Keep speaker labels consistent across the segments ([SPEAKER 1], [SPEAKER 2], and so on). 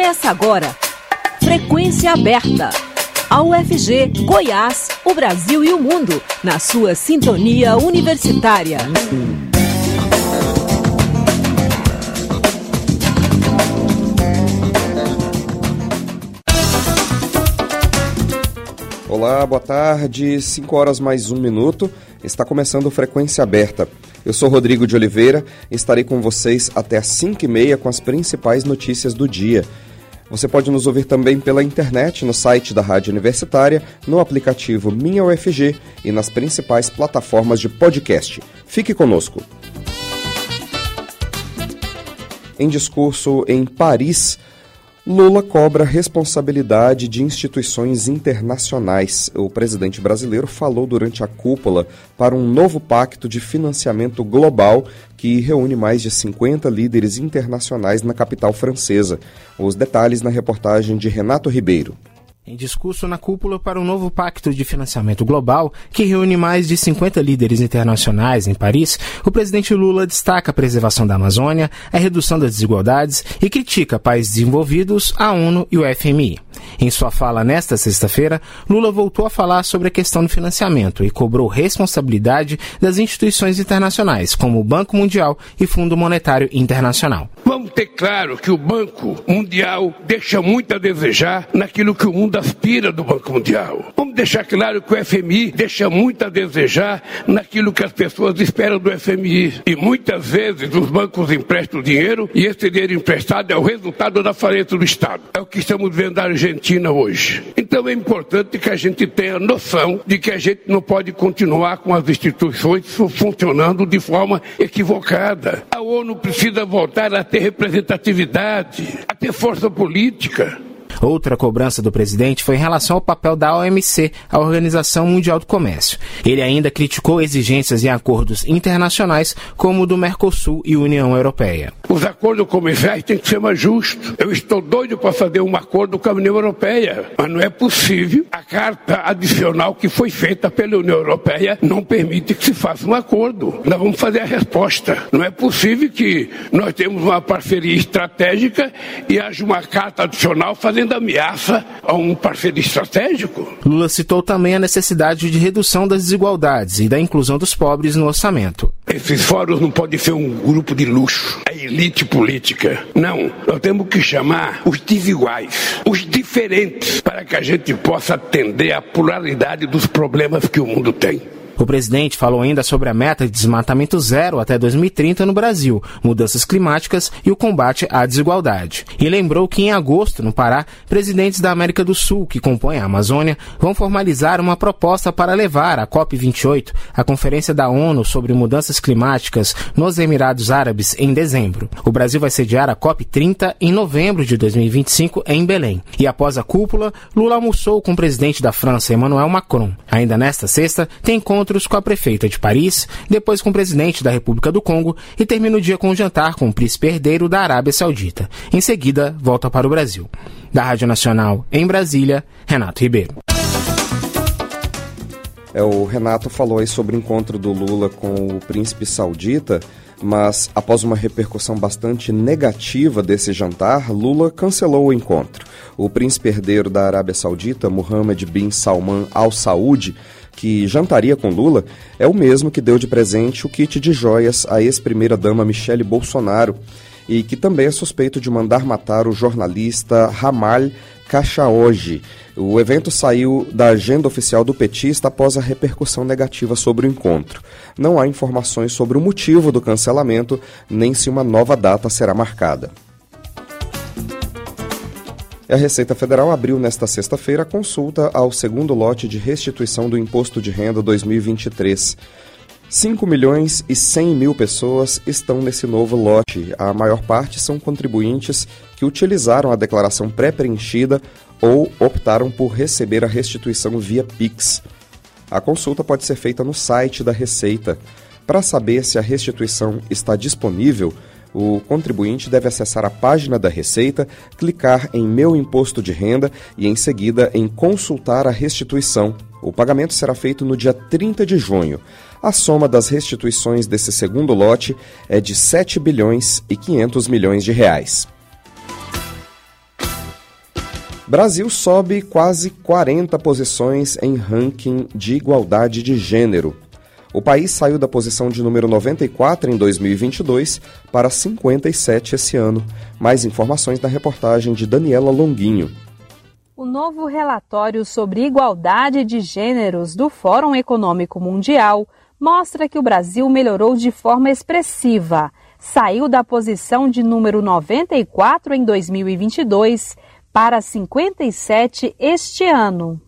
[SPEAKER 1] Começa agora. Frequência aberta. A UFG, Goiás, o Brasil e o mundo, na sua sintonia universitária.
[SPEAKER 2] Olá, boa tarde. 5 horas mais um minuto. Está começando Frequência Aberta. Eu sou Rodrigo de Oliveira estarei com vocês até às 5 e meia com as principais notícias do dia. Você pode nos ouvir também pela internet no site da Rádio Universitária, no aplicativo Minha UFG e nas principais plataformas de podcast. Fique conosco. Em discurso em Paris, Lula cobra responsabilidade de instituições internacionais. O presidente brasileiro falou durante a cúpula para um novo pacto de financiamento global que reúne mais de 50 líderes internacionais na capital francesa. Os detalhes na reportagem de Renato Ribeiro.
[SPEAKER 3] Em discurso na cúpula para um novo pacto de financiamento global, que reúne mais de 50 líderes internacionais em Paris, o presidente Lula destaca a preservação da Amazônia, a redução das desigualdades e critica países desenvolvidos, a ONU e o FMI. Em sua fala nesta sexta-feira, Lula voltou a falar sobre a questão do financiamento e cobrou responsabilidade das instituições internacionais, como o Banco Mundial e Fundo Monetário Internacional.
[SPEAKER 4] Vamos ter claro que o Banco Mundial deixa muito a desejar naquilo que o mundo aspira do Banco Mundial. Vamos deixar claro que o FMI deixa muito a desejar naquilo que as pessoas esperam do FMI. E muitas vezes os bancos emprestam dinheiro e esse dinheiro emprestado é o resultado da falência do Estado. É o que estamos vendo na Argentina hoje. Então é importante que a gente tenha noção de que a gente não pode continuar com as instituições funcionando de forma equivocada. A ONU precisa voltar a ter representatividade, a ter força política.
[SPEAKER 3] Outra cobrança do presidente foi em relação ao papel da OMC, a Organização Mundial do Comércio. Ele ainda criticou exigências em acordos internacionais, como o do Mercosul e União Europeia.
[SPEAKER 4] Os acordos comerciais têm que ser mais justos. Eu estou doido para fazer um acordo com a União Europeia, mas não é possível. A carta adicional que foi feita pela União Europeia não permite que se faça um acordo. Nós vamos fazer a resposta. Não é possível que nós temos uma parceria estratégica e haja uma carta adicional fazendo ameaça a um parceiro estratégico.
[SPEAKER 3] Lula citou também a necessidade de redução das desigualdades e da inclusão dos pobres no orçamento.
[SPEAKER 4] Esses fóruns não podem ser um grupo de luxo, a elite política. Não, nós temos que chamar os desiguais, os diferentes, para que a gente possa atender à pluralidade dos problemas que o mundo tem.
[SPEAKER 3] O presidente falou ainda sobre a meta de desmatamento zero até 2030 no Brasil, mudanças climáticas e o combate à desigualdade. E lembrou que em agosto, no Pará, presidentes da América do Sul, que compõem a Amazônia, vão formalizar uma proposta para levar a COP28, a Conferência da ONU sobre Mudanças Climáticas, nos Emirados Árabes, em dezembro. O Brasil vai sediar a COP30 em novembro de 2025 em Belém. E após a cúpula, Lula almoçou com o presidente da França, Emmanuel Macron. Ainda nesta sexta, tem encontro encontros com a prefeita de Paris, depois com o presidente da República do Congo e termina o dia com um jantar com o príncipe herdeiro da Arábia Saudita. Em seguida, volta para o Brasil. Da Rádio Nacional, em Brasília, Renato Ribeiro.
[SPEAKER 2] É, o Renato falou aí sobre o encontro do Lula com o príncipe saudita, mas após uma repercussão bastante negativa desse jantar, Lula cancelou o encontro. O príncipe herdeiro da Arábia Saudita, Mohammed bin Salman Al Saud, que jantaria com Lula, é o mesmo que deu de presente o kit de joias à ex-primeira-dama Michele Bolsonaro e que também é suspeito de mandar matar o jornalista Ramal Khashoggi. O evento saiu da agenda oficial do petista após a repercussão negativa sobre o encontro. Não há informações sobre o motivo do cancelamento, nem se uma nova data será marcada. A Receita Federal abriu nesta sexta-feira a consulta ao segundo lote de restituição do Imposto de Renda 2023. 5 milhões e 100 mil pessoas estão nesse novo lote. A maior parte são contribuintes que utilizaram a declaração pré-preenchida ou optaram por receber a restituição via Pix. A consulta pode ser feita no site da Receita. Para saber se a restituição está disponível, o contribuinte deve acessar a página da Receita, clicar em Meu Imposto de Renda e, em seguida, em Consultar a restituição. O pagamento será feito no dia 30 de junho. A soma das restituições desse segundo lote é de 7 bilhões e 500 milhões de reais. Brasil sobe quase 40 posições em ranking de igualdade de gênero. O país saiu da posição de número 94 em 2022 para 57 esse ano. Mais informações na reportagem de Daniela Longuinho.
[SPEAKER 5] O novo relatório sobre igualdade de gêneros do Fórum Econômico Mundial mostra que o Brasil melhorou de forma expressiva. Saiu da posição de número 94 em 2022 para 57 este ano.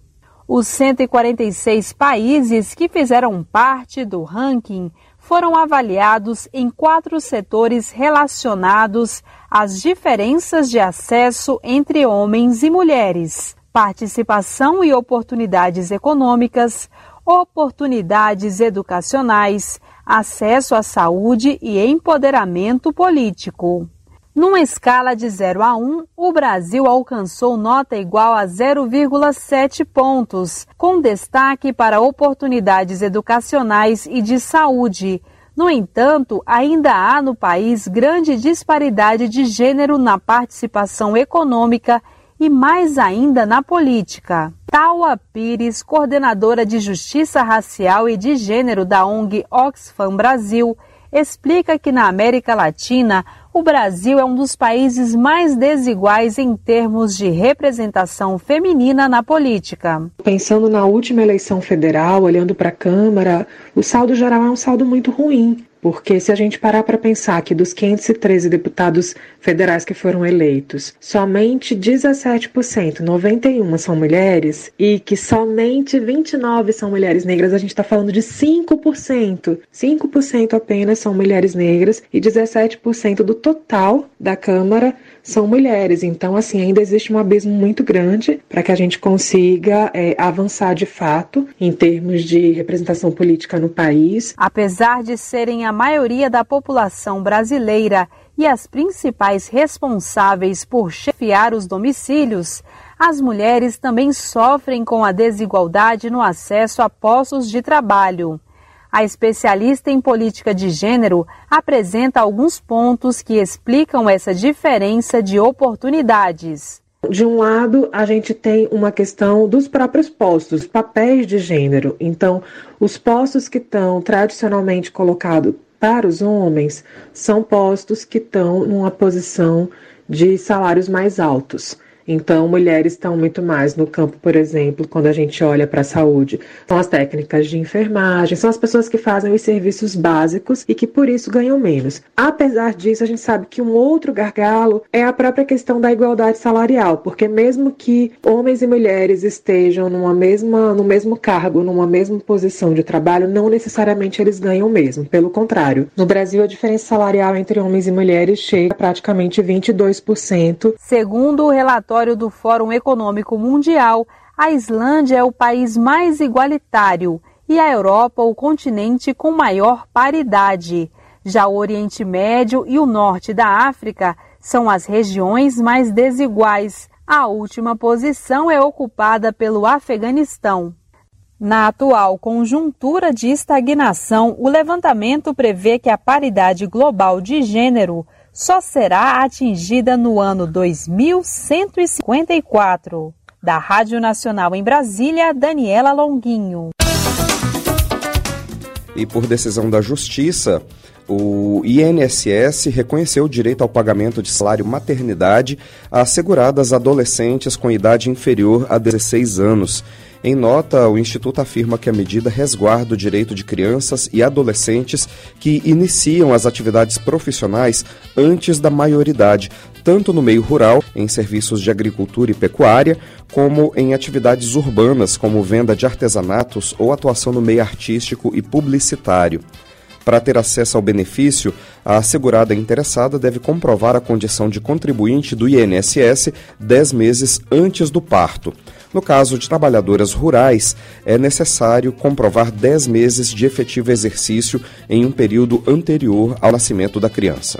[SPEAKER 5] Os 146 países que fizeram parte do ranking foram avaliados em quatro setores relacionados às diferenças de acesso entre homens e mulheres, participação e oportunidades econômicas, oportunidades educacionais, acesso à saúde e empoderamento político. Numa escala de 0 a 1, o Brasil alcançou nota igual a 0,7 pontos, com destaque para oportunidades educacionais e de saúde. No entanto, ainda há no país grande disparidade de gênero na participação econômica e mais ainda na política. Taua Pires, coordenadora de Justiça Racial e de Gênero da ONG Oxfam Brasil, explica que na América Latina o Brasil é um dos países mais desiguais em termos de representação feminina na política.
[SPEAKER 6] Pensando na última eleição federal, olhando para a Câmara, o saldo geral é um saldo muito ruim. Porque se a gente parar para pensar que dos 513 deputados federais que foram eleitos, somente 17%, 91 são mulheres, e que somente 29 são mulheres negras, a gente está falando de 5%. 5% apenas são mulheres negras e 17% do total da Câmara são mulheres. Então, assim, ainda existe um abismo muito grande para que a gente consiga é, avançar de fato em termos de representação política no país.
[SPEAKER 5] Apesar de serem a maioria da população brasileira e as principais responsáveis por chefiar os domicílios, as mulheres também sofrem com a desigualdade no acesso a postos de trabalho. A especialista em política de gênero apresenta alguns pontos que explicam essa diferença de oportunidades.
[SPEAKER 6] De um lado, a gente tem uma questão dos próprios postos, papéis de gênero. Então, os postos que estão tradicionalmente colocados para os homens são postos que estão numa posição de salários mais altos. Então, mulheres estão muito mais no campo, por exemplo, quando a gente olha para a saúde. São as técnicas de enfermagem, são as pessoas que fazem os serviços básicos e que por isso ganham menos. Apesar disso, a gente sabe que um outro gargalo é a própria questão da igualdade salarial, porque mesmo que homens e mulheres estejam numa mesma, no mesmo cargo, numa mesma posição de trabalho, não necessariamente eles ganham o mesmo. Pelo contrário, no Brasil a diferença salarial entre homens e mulheres chega a praticamente 22%.
[SPEAKER 5] Segundo o relatório relatório do Fórum Econômico Mundial, a Islândia é o país mais igualitário e a Europa o continente com maior paridade. Já o Oriente Médio e o norte da África são as regiões mais desiguais. A última posição é ocupada pelo Afeganistão. Na atual conjuntura de estagnação, o levantamento prevê que a paridade global de gênero só será atingida no ano 2154. Da Rádio Nacional em Brasília, Daniela Longuinho.
[SPEAKER 2] E por decisão da Justiça, o INSS reconheceu o direito ao pagamento de salário maternidade a seguradas adolescentes com idade inferior a 16 anos. Em nota, o Instituto afirma que a medida resguarda o direito de crianças e adolescentes que iniciam as atividades profissionais antes da maioridade, tanto no meio rural, em serviços de agricultura e pecuária, como em atividades urbanas, como venda de artesanatos ou atuação no meio artístico e publicitário. Para ter acesso ao benefício, a assegurada interessada deve comprovar a condição de contribuinte do INSS 10 meses antes do parto. No caso de trabalhadoras rurais, é necessário comprovar 10 meses de efetivo exercício em um período anterior ao nascimento da criança.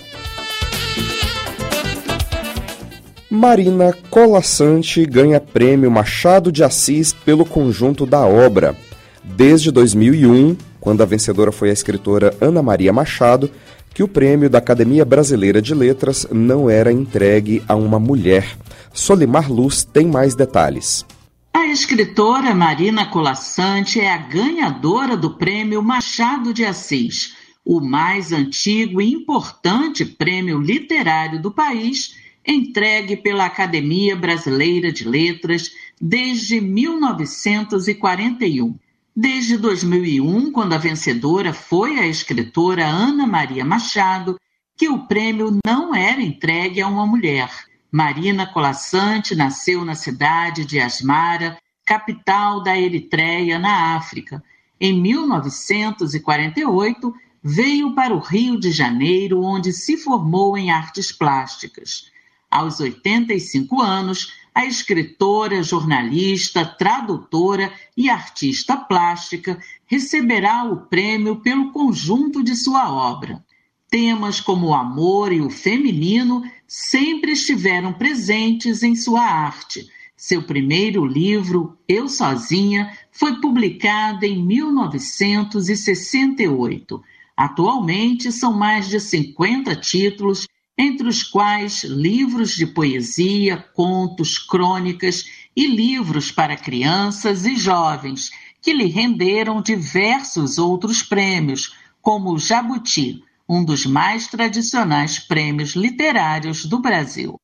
[SPEAKER 2] Marina Colassante ganha prêmio Machado de Assis pelo conjunto da obra. Desde 2001, quando a vencedora foi a escritora Ana Maria Machado, que o prêmio da Academia Brasileira de Letras não era entregue a uma mulher. Solimar Luz tem mais detalhes.
[SPEAKER 7] A escritora Marina Colassante é a ganhadora do prêmio Machado de Assis, o mais antigo e importante prêmio literário do país, entregue pela Academia Brasileira de Letras desde 1941. Desde 2001, quando a vencedora foi a escritora Ana Maria Machado, que o prêmio não era entregue a uma mulher. Marina Colassante nasceu na cidade de Asmara, capital da Eritreia, na África. Em 1948, veio para o Rio de Janeiro, onde se formou em artes plásticas. Aos 85 anos, a escritora, jornalista, tradutora e artista plástica receberá o prêmio pelo conjunto de sua obra. Temas como o amor e o feminino sempre estiveram presentes em sua arte. Seu primeiro livro, Eu Sozinha, foi publicado em 1968. Atualmente, são mais de 50 títulos entre os quais livros de poesia, contos, crônicas e livros para crianças e jovens, que lhe renderam diversos outros prêmios, como o Jabuti, um dos mais tradicionais prêmios literários do Brasil.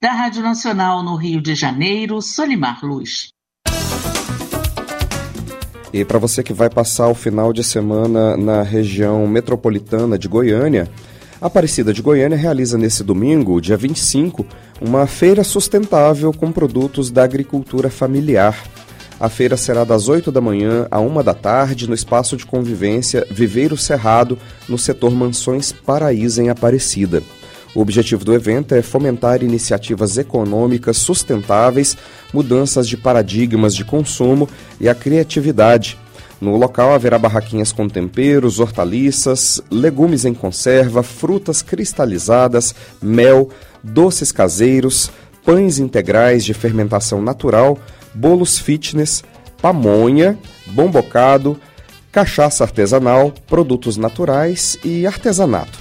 [SPEAKER 7] Da Rádio Nacional no Rio de Janeiro, Solimar Luz.
[SPEAKER 2] E para você que vai passar o final de semana na região metropolitana de Goiânia, a Aparecida de Goiânia realiza nesse domingo, dia 25, uma feira sustentável com produtos da agricultura familiar. A feira será das 8 da manhã à 1 da tarde no espaço de convivência Viveiro Cerrado, no setor Mansões Paraíso em Aparecida. O objetivo do evento é fomentar iniciativas econômicas sustentáveis, mudanças de paradigmas de consumo e a criatividade no local haverá barraquinhas com temperos, hortaliças, legumes em conserva, frutas cristalizadas, mel, doces caseiros, pães integrais de fermentação natural, bolos fitness, pamonha, bom bocado, cachaça artesanal, produtos naturais e artesanato.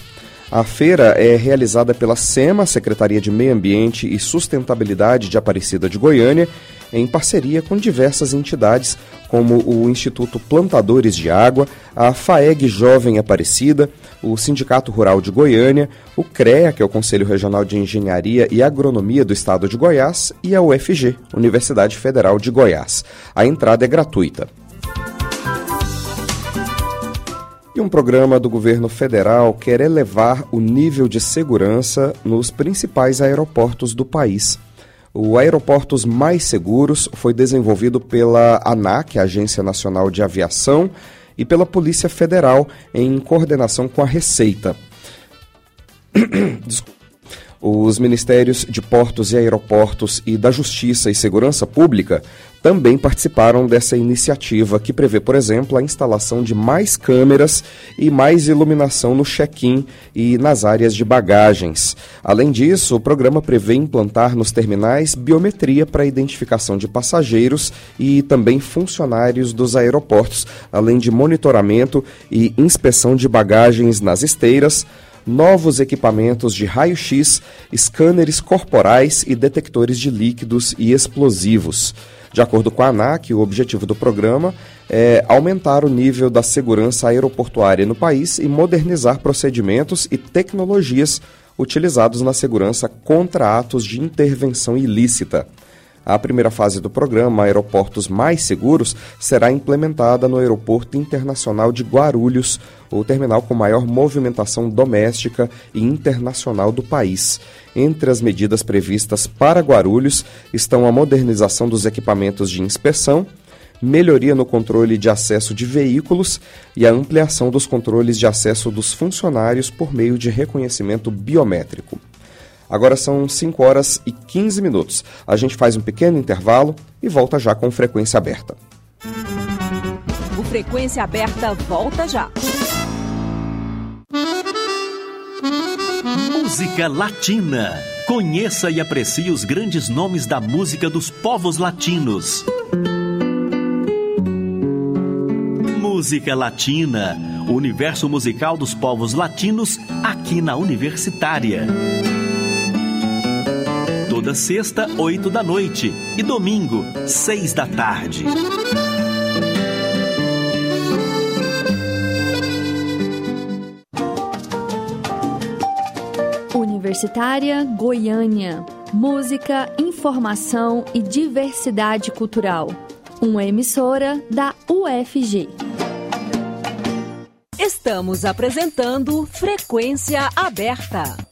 [SPEAKER 2] A feira é realizada pela SEMA, Secretaria de Meio Ambiente e Sustentabilidade de Aparecida de Goiânia, em parceria com diversas entidades, como o Instituto Plantadores de Água, a FAEG Jovem Aparecida, o Sindicato Rural de Goiânia, o CREA, que é o Conselho Regional de Engenharia e Agronomia do Estado de Goiás, e a UFG, Universidade Federal de Goiás. A entrada é gratuita. E um programa do governo federal quer elevar o nível de segurança nos principais aeroportos do país. O Aeroportos Mais Seguros foi desenvolvido pela ANAC, Agência Nacional de Aviação, e pela Polícia Federal, em coordenação com a Receita. Os Ministérios de Portos e Aeroportos e da Justiça e Segurança Pública também participaram dessa iniciativa, que prevê, por exemplo, a instalação de mais câmeras e mais iluminação no check-in e nas áreas de bagagens. Além disso, o programa prevê implantar nos terminais biometria para identificação de passageiros e também funcionários dos aeroportos, além de monitoramento e inspeção de bagagens nas esteiras novos equipamentos de raio-x, scanners corporais e detectores de líquidos e explosivos. De acordo com a ANAC, o objetivo do programa é aumentar o nível da segurança aeroportuária no país e modernizar procedimentos e tecnologias utilizados na segurança contra atos de intervenção ilícita. A primeira fase do programa Aeroportos Mais Seguros será implementada no Aeroporto Internacional de Guarulhos, o terminal com maior movimentação doméstica e internacional do país. Entre as medidas previstas para Guarulhos estão a modernização dos equipamentos de inspeção, melhoria no controle de acesso de veículos e a ampliação dos controles de acesso dos funcionários por meio de reconhecimento biométrico. Agora são 5 horas e 15 minutos. A gente faz um pequeno intervalo e volta já com frequência aberta.
[SPEAKER 1] O Frequência Aberta volta já.
[SPEAKER 8] Música Latina. Conheça e aprecie os grandes nomes da música dos povos latinos. Música Latina o universo musical dos povos latinos aqui na Universitária. Toda sexta, oito da noite e domingo, seis da tarde.
[SPEAKER 9] Universitária Goiânia. Música, informação e diversidade cultural. Uma emissora da UFG.
[SPEAKER 1] Estamos apresentando Frequência Aberta.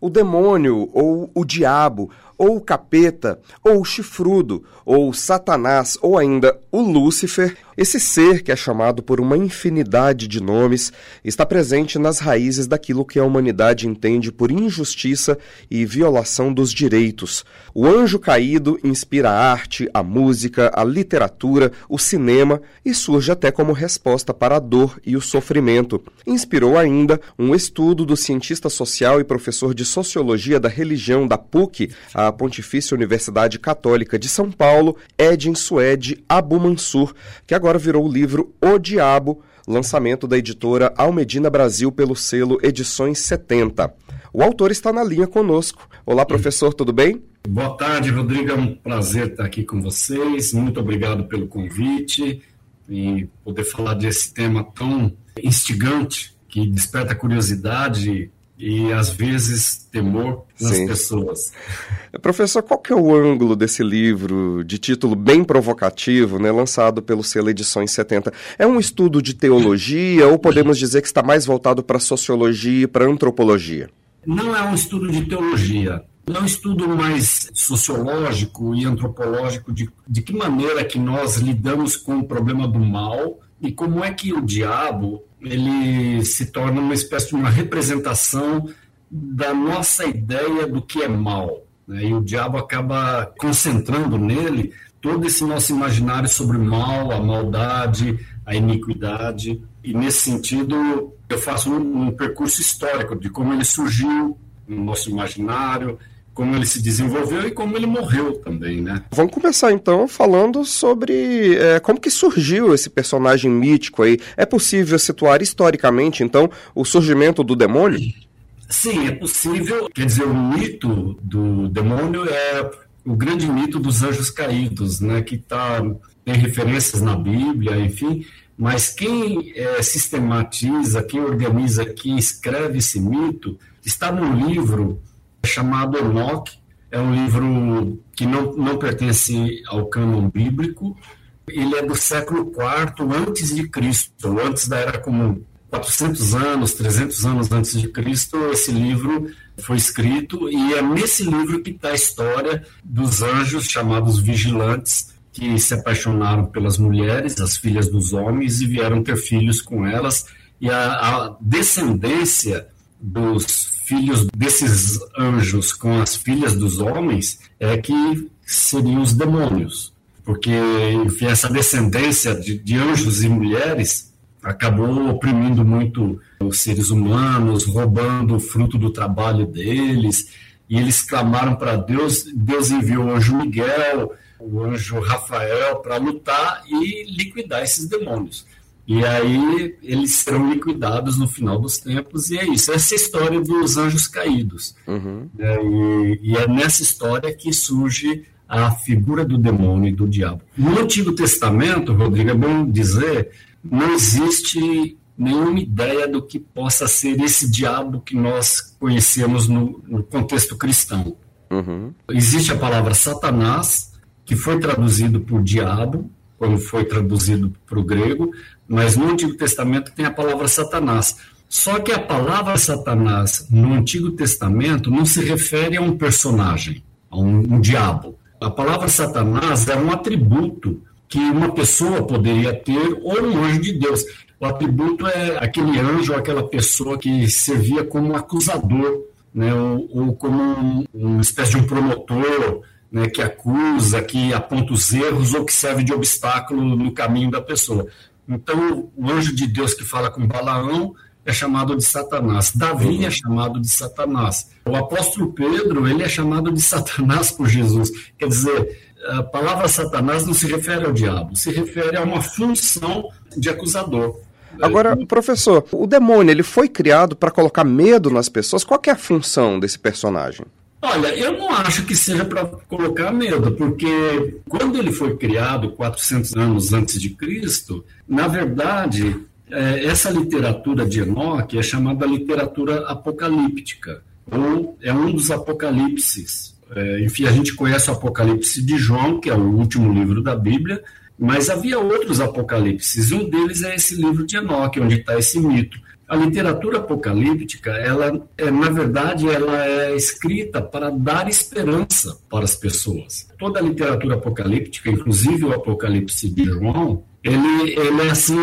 [SPEAKER 2] O demônio ou o diabo ou o capeta, ou o chifrudo, ou Satanás, ou ainda o Lúcifer, esse ser que é chamado por uma infinidade de nomes, está presente nas raízes daquilo que a humanidade entende por injustiça e violação dos direitos. O anjo caído inspira a arte, a música, a literatura, o cinema e surge até como resposta para a dor e o sofrimento. Inspirou ainda um estudo do cientista social e professor de sociologia da religião da PUC, a Pontifícia Universidade Católica de São Paulo, Edin Suede Abu Mansur, que agora virou o livro O Diabo, lançamento da editora Almedina Brasil pelo selo Edições 70. O autor está na linha conosco. Olá, professor, tudo bem?
[SPEAKER 10] Boa tarde, Rodrigo. É um prazer estar aqui com vocês. Muito obrigado pelo convite e poder falar desse tema tão instigante que desperta curiosidade e às vezes temor nas Sim. pessoas.
[SPEAKER 2] Professor, qual que é o ângulo desse livro de título bem provocativo, né, lançado pelo selo Edições 70? É um estudo de teologia ou podemos dizer que está mais voltado para sociologia e para antropologia?
[SPEAKER 10] Não é um estudo de teologia. É um estudo mais sociológico e antropológico de, de que maneira que nós lidamos com o problema do mal e como é que o diabo ele se torna uma espécie de uma representação da nossa ideia do que é mal. Né? E o diabo acaba concentrando nele todo esse nosso imaginário sobre o mal, a maldade, a iniquidade. E nesse sentido, eu faço um, um percurso histórico de como ele surgiu no nosso imaginário, como ele se desenvolveu e como ele morreu também, né?
[SPEAKER 2] Vamos começar então falando sobre é, como que surgiu esse personagem mítico aí. É possível situar historicamente, então, o surgimento do demônio?
[SPEAKER 10] Sim, é possível. Quer dizer, o mito do demônio é o grande mito dos anjos caídos, né? Que tá, tem referências na Bíblia, enfim. Mas quem é, sistematiza, quem organiza, quem escreve esse mito, está no livro chamado Enoch. É um livro que não, não pertence ao cânon bíblico. Ele é do século IV antes de Cristo, antes da Era Comum. 400 anos, 300 anos antes de Cristo, esse livro foi escrito e é nesse livro que está a história dos anjos chamados vigilantes que se apaixonaram pelas mulheres, as filhas dos homens, e vieram ter filhos com elas. E a, a descendência dos filhos desses anjos com as filhas dos homens é que seriam os demônios. Porque, enfim, essa descendência de, de anjos e mulheres acabou oprimindo muito os seres humanos, roubando o fruto do trabalho deles, e eles clamaram para Deus, Deus enviou o anjo Miguel, o anjo Rafael para lutar e liquidar esses demônios. E aí eles serão liquidados no final dos tempos, e é isso. Essa é a história dos anjos caídos. Uhum. É, e, e, é nessa história que surge a figura do demônio e do diabo. No Antigo Testamento, Rodrigo, é bom dizer, não existe nenhuma ideia do que possa ser esse diabo que nós conhecemos no, no contexto cristão. Uhum. Existe a palavra Satanás, que foi traduzido por diabo, quando foi traduzido para o grego, mas no Antigo Testamento tem a palavra Satanás. Só que a palavra Satanás no Antigo Testamento não se refere a um personagem, a um, um diabo. A palavra Satanás é um atributo que uma pessoa poderia ter ou um anjo de Deus. O atributo é aquele anjo aquela pessoa que servia como acusador, né, ou, ou como um, uma espécie de um promotor, né, que acusa, que aponta os erros ou que serve de obstáculo no caminho da pessoa. Então, o anjo de Deus que fala com Balaão é chamado de Satanás. Davi uhum. é chamado de Satanás. O apóstolo Pedro, ele é chamado de Satanás por Jesus. Quer dizer, a palavra Satanás não se refere ao diabo, se refere a uma função de acusador.
[SPEAKER 2] Agora, professor, o demônio ele foi criado para colocar medo nas pessoas. Qual é a função desse personagem?
[SPEAKER 10] Olha, eu não acho que seja para colocar medo, porque quando ele foi criado, 400 anos antes de Cristo, na verdade, é, essa literatura de Enoque é chamada literatura apocalíptica, ou é um dos apocalipses. É, enfim, a gente conhece o Apocalipse de João, que é o último livro da Bíblia, mas havia outros apocalipses, e um deles é esse livro de Enoque, onde está esse mito. A literatura apocalíptica, ela é, na verdade, ela é escrita para dar esperança para as pessoas. Toda a literatura apocalíptica, inclusive o Apocalipse de João, ele, ele é assim,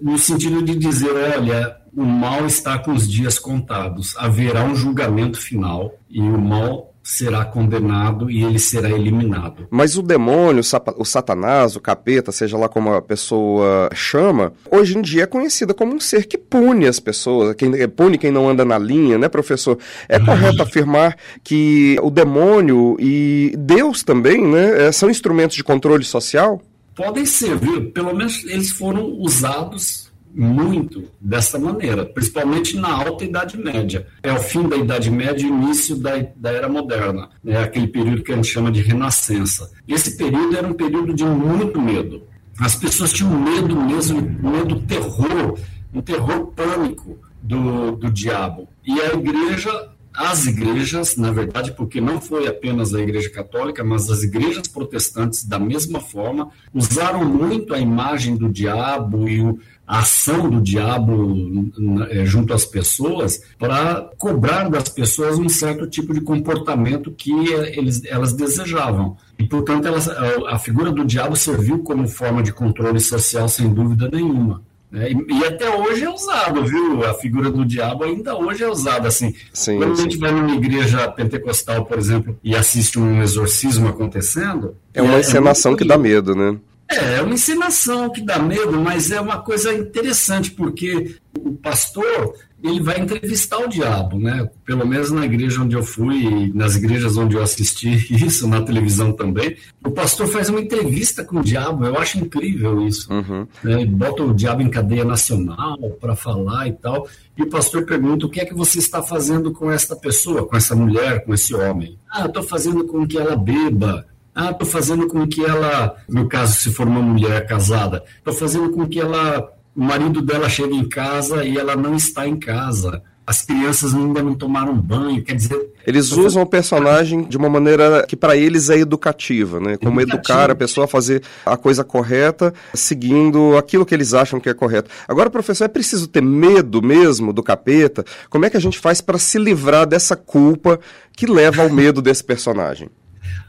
[SPEAKER 10] no sentido de dizer, olha, o mal está com os dias contados, haverá um julgamento final e o mal será condenado e ele será eliminado.
[SPEAKER 2] Mas o demônio, o satanás, o capeta, seja lá como a pessoa chama, hoje em dia é conhecida como um ser que pune as pessoas, quem pune quem não anda na linha, né, professor? É correto afirmar que o demônio e Deus também, né, é, são instrumentos de controle social?
[SPEAKER 10] Podem ser, viu? Pelo menos eles foram usados muito dessa maneira, principalmente na Alta Idade Média. É o fim da Idade Média e início da, da Era Moderna, né? aquele período que a gente chama de Renascença. Esse período era um período de muito medo. As pessoas tinham medo mesmo, medo, terror, um terror pânico do, do diabo. E a igreja as igrejas, na verdade, porque não foi apenas a Igreja Católica, mas as igrejas protestantes, da mesma forma, usaram muito a imagem do diabo e a ação do diabo eh, junto às pessoas para cobrar das pessoas um certo tipo de comportamento que eles, elas desejavam. E, portanto, elas, a figura do diabo serviu como forma de controle social, sem dúvida nenhuma. Né? E, e, até hoje é usado, viu? A figura do diabo ainda hoje é usada. Assim, sim, quando sim. a gente vai numa igreja pentecostal, por exemplo, e assiste um exorcismo acontecendo.
[SPEAKER 2] É uma é, encenação é que dá medo, né?
[SPEAKER 10] É, é uma encenação que dá medo, mas é uma coisa interessante, porque o pastor ele vai entrevistar o diabo, né? Pelo menos na igreja onde eu fui, nas igrejas onde eu assisti isso, na televisão também. O pastor faz uma entrevista com o diabo, eu acho incrível isso. Uhum. Né? Bota o diabo em cadeia nacional para falar e tal. E o pastor pergunta: o que é que você está fazendo com esta pessoa, com essa mulher, com esse homem? Ah, estou fazendo com que ela beba. Ah, estou fazendo com que ela, no caso, se for uma mulher casada, estou fazendo com que ela o marido dela chega em casa e ela não está em casa. As crianças ainda não tomaram banho, quer dizer.
[SPEAKER 2] Eles usam o personagem de uma maneira que para eles é educativa, né? Como educar a pessoa a fazer a coisa correta, seguindo aquilo que eles acham que é correto. Agora, professor, é preciso ter medo mesmo do capeta? Como é que a gente faz para se livrar dessa culpa que leva ao medo desse personagem?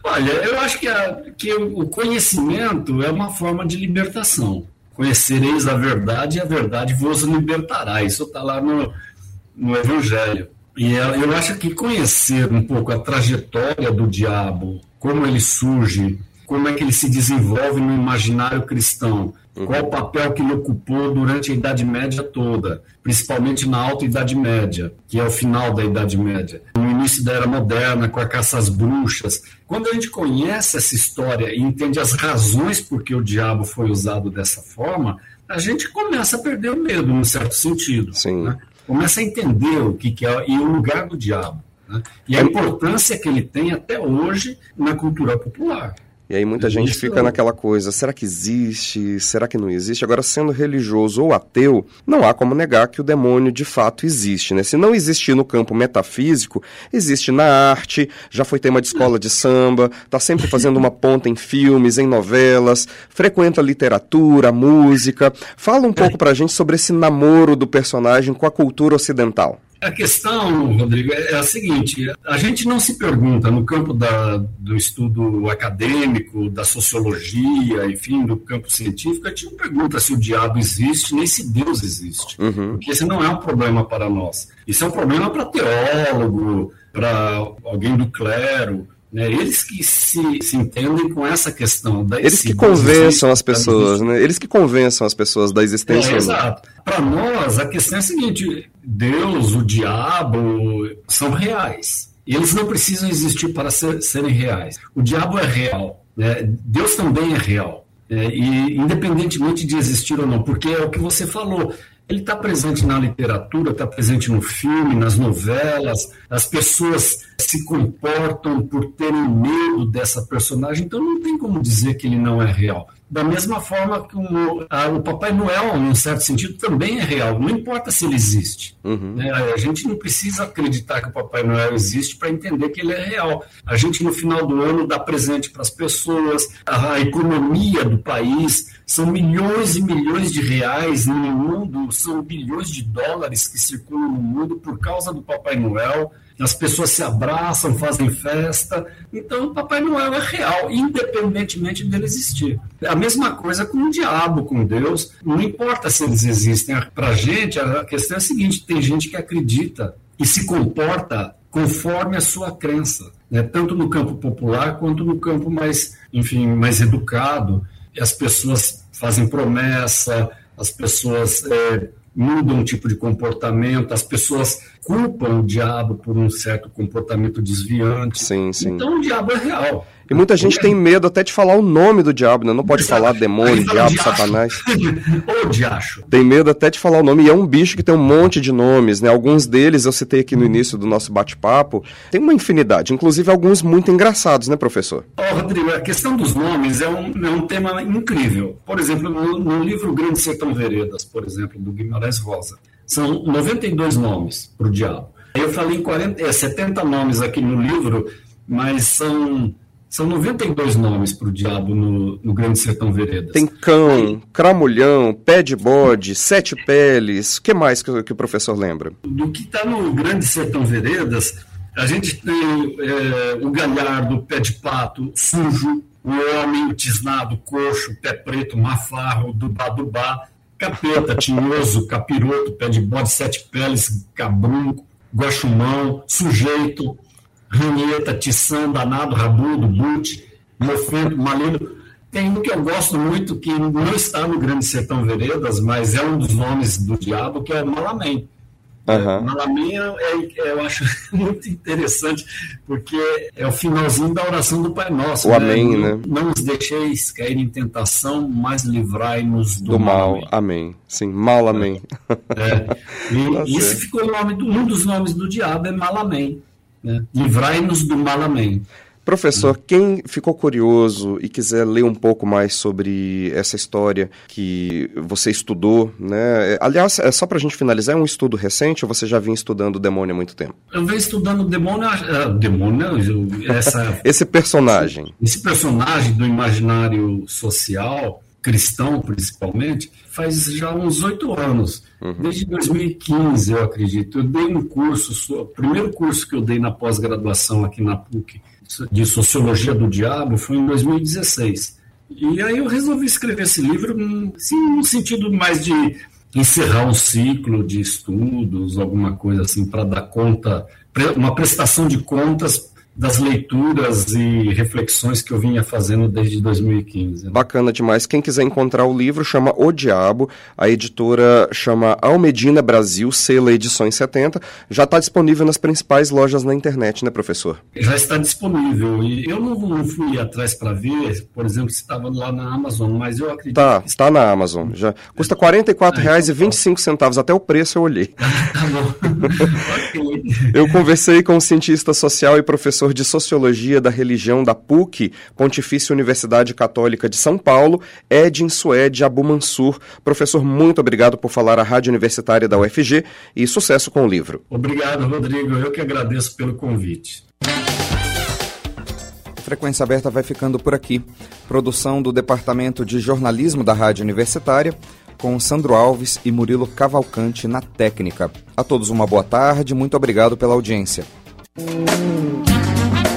[SPEAKER 10] Olha, eu acho que, a, que o conhecimento é uma forma de libertação. Conhecereis a verdade e a verdade vos libertará. Isso está lá no, no Evangelho. E eu acho que conhecer um pouco a trajetória do diabo, como ele surge, como é que ele se desenvolve no imaginário cristão, Uhum. Qual o papel que ele ocupou durante a Idade Média toda, principalmente na Alta Idade Média, que é o final da Idade Média, no início da Era Moderna, com a caça às bruxas. Quando a gente conhece essa história e entende as razões por que o diabo foi usado dessa forma, a gente começa a perder o medo, num certo sentido.
[SPEAKER 2] Sim.
[SPEAKER 10] Né? Começa a entender o que, que é e o lugar do diabo. Né? E a importância que ele tem até hoje na cultura popular.
[SPEAKER 2] E aí muita gente fica naquela coisa, será que existe? Será que não existe? Agora, sendo religioso ou ateu, não há como negar que o demônio de fato existe, né? Se não existir no campo metafísico, existe na arte, já foi tema de escola de samba, está sempre fazendo uma ponta em filmes, em novelas, frequenta literatura, música. Fala um pouco pra gente sobre esse namoro do personagem com a cultura ocidental.
[SPEAKER 10] A questão, Rodrigo, é a seguinte: a gente não se pergunta no campo da, do estudo acadêmico, da sociologia, enfim, do campo científico, a gente não pergunta se o diabo existe, nem se Deus existe. Uhum. Porque esse não é um problema para nós. Isso é um problema para teólogo, para alguém do clero. Né? Eles que se, se entendem com essa questão da
[SPEAKER 2] Eles que convençam as pessoas, né? Eles que convençam as pessoas da existência.
[SPEAKER 10] É, exato. Para nós, a questão é a seguinte: Deus, o diabo, são reais. E eles não precisam existir para ser, serem reais. O diabo é real. Né? Deus também é real. É, e independentemente de existir ou não, porque é o que você falou, ele está presente na literatura, está presente no filme, nas novelas, as pessoas se comportam por terem medo dessa personagem, então não tem como dizer que ele não é real. Da mesma forma que o, a, o Papai Noel, em um certo sentido, também é real, não importa se ele existe. Uhum. Né? A gente não precisa acreditar que o Papai Noel existe para entender que ele é real. A gente, no final do ano, dá presente para as pessoas, a, a economia do país são milhões e milhões de reais no mundo, são bilhões de dólares que circulam no mundo por causa do Papai Noel as pessoas se abraçam, fazem festa. Então, o Papai Noel é real, independentemente dele existir. A mesma coisa com o diabo, com Deus. Não importa se eles existem. Para a gente, a questão é a seguinte: tem gente que acredita e se comporta conforme a sua crença, né? tanto no campo popular quanto no campo mais, enfim, mais educado. As pessoas fazem promessa, as pessoas é, mudam um tipo de comportamento, as pessoas culpam o diabo por um certo comportamento desviante.
[SPEAKER 2] Sim, sim.
[SPEAKER 10] Então o diabo é real.
[SPEAKER 2] E muita gente tem medo até de falar o nome do diabo, né? Não pode falar demônio, diabo, diacho. satanás.
[SPEAKER 10] Ô, diacho.
[SPEAKER 2] Tem medo até de falar o nome. E é um bicho que tem um monte de nomes, né? Alguns deles eu citei aqui no início do nosso bate-papo. Tem uma infinidade, inclusive alguns muito engraçados, né, professor?
[SPEAKER 10] Ó, oh, Rodrigo, a questão dos nomes é um, é um tema incrível. Por exemplo, no, no livro Grande Sertão Veredas, por exemplo, do Guimarães Rosa, são 92 nomes para o diabo. Eu falei em 40, é, 70 nomes aqui no livro, mas são são 92 nomes para o diabo no, no, Grande Sertão Veredas.
[SPEAKER 2] Tem cão, cramulhão, pé de bode, sete peles. O que mais que, que, o professor lembra?
[SPEAKER 10] Do que está no Grande Sertão Veredas, a gente tem é, o galhardo, pé de pato, sujo, o homem, o tisnado, coxo, pé preto, mafarro, dubá-dubá, capeta, tinhoso, capiroto, pé de bode, sete peles, cabrunco, guaxumão, sujeito, ranheta, tição, danado, rabudo, bute, mofento, malino. Tem um que eu gosto muito, que não está no Grande Sertão Veredas, mas é um dos nomes do diabo, que é Malamém. Uhum. Malamém é, é, eu acho muito interessante, porque é o finalzinho da oração do Pai Nosso.
[SPEAKER 2] O né? Amém, né?
[SPEAKER 10] Não os deixeis cair em tentação, mas livrai-nos do,
[SPEAKER 2] do, mal. mal. Amém. Sim, Malamém.
[SPEAKER 10] É. E, tá isso ficou o nome do, um dos nomes do diabo, é Malamém. Né? Livrai-nos do mal, amém.
[SPEAKER 2] Professor, quem ficou curioso e quiser ler um pouco mais sobre essa história que você estudou, né? Aliás, é só para a gente finalizar, é um estudo recente ou você já vinha estudando o demônio há muito tempo?
[SPEAKER 10] Eu venho estudando o demônio, uh, demônio, essa,
[SPEAKER 2] esse personagem.
[SPEAKER 10] Esse personagem do imaginário social cristão, principalmente, faz já uns oito anos. Uhum. Desde 2015, eu acredito. Eu dei um curso, o primeiro curso que eu dei na pós-graduação aqui na PUC, de Sociologia do Diabo, foi em 2016. E aí eu resolvi escrever esse livro, assim, no sentido mais de encerrar um ciclo de estudos, alguma coisa assim, para dar conta, uma prestação de contas das leituras e reflexões que eu vinha fazendo desde 2015. Né?
[SPEAKER 2] Bacana demais. Quem quiser encontrar o livro chama O Diabo, a editora chama Almedina Brasil, Sela Edições 70. Já está disponível nas principais lojas na internet, né, professor?
[SPEAKER 10] Já está disponível. E eu não fui atrás para ver, por exemplo, se estava lá na Amazon, mas eu acredito.
[SPEAKER 2] Tá, está que... na Amazon. Já custa R$ 44,25 ah, então tá. até o preço eu olhei. tá bom. eu conversei com o cientista social e professor professor de Sociologia da Religião da PUC, Pontifícia Universidade Católica de São Paulo, Edin Suede Abumansur. Professor, muito obrigado por falar à Rádio Universitária da UFG e sucesso com o livro.
[SPEAKER 10] Obrigado, Rodrigo. Eu que agradeço pelo convite.
[SPEAKER 2] Frequência Aberta vai ficando por aqui. Produção do Departamento de Jornalismo da Rádio Universitária, com Sandro Alves e Murilo Cavalcante na técnica. A todos uma boa tarde, muito obrigado pela audiência.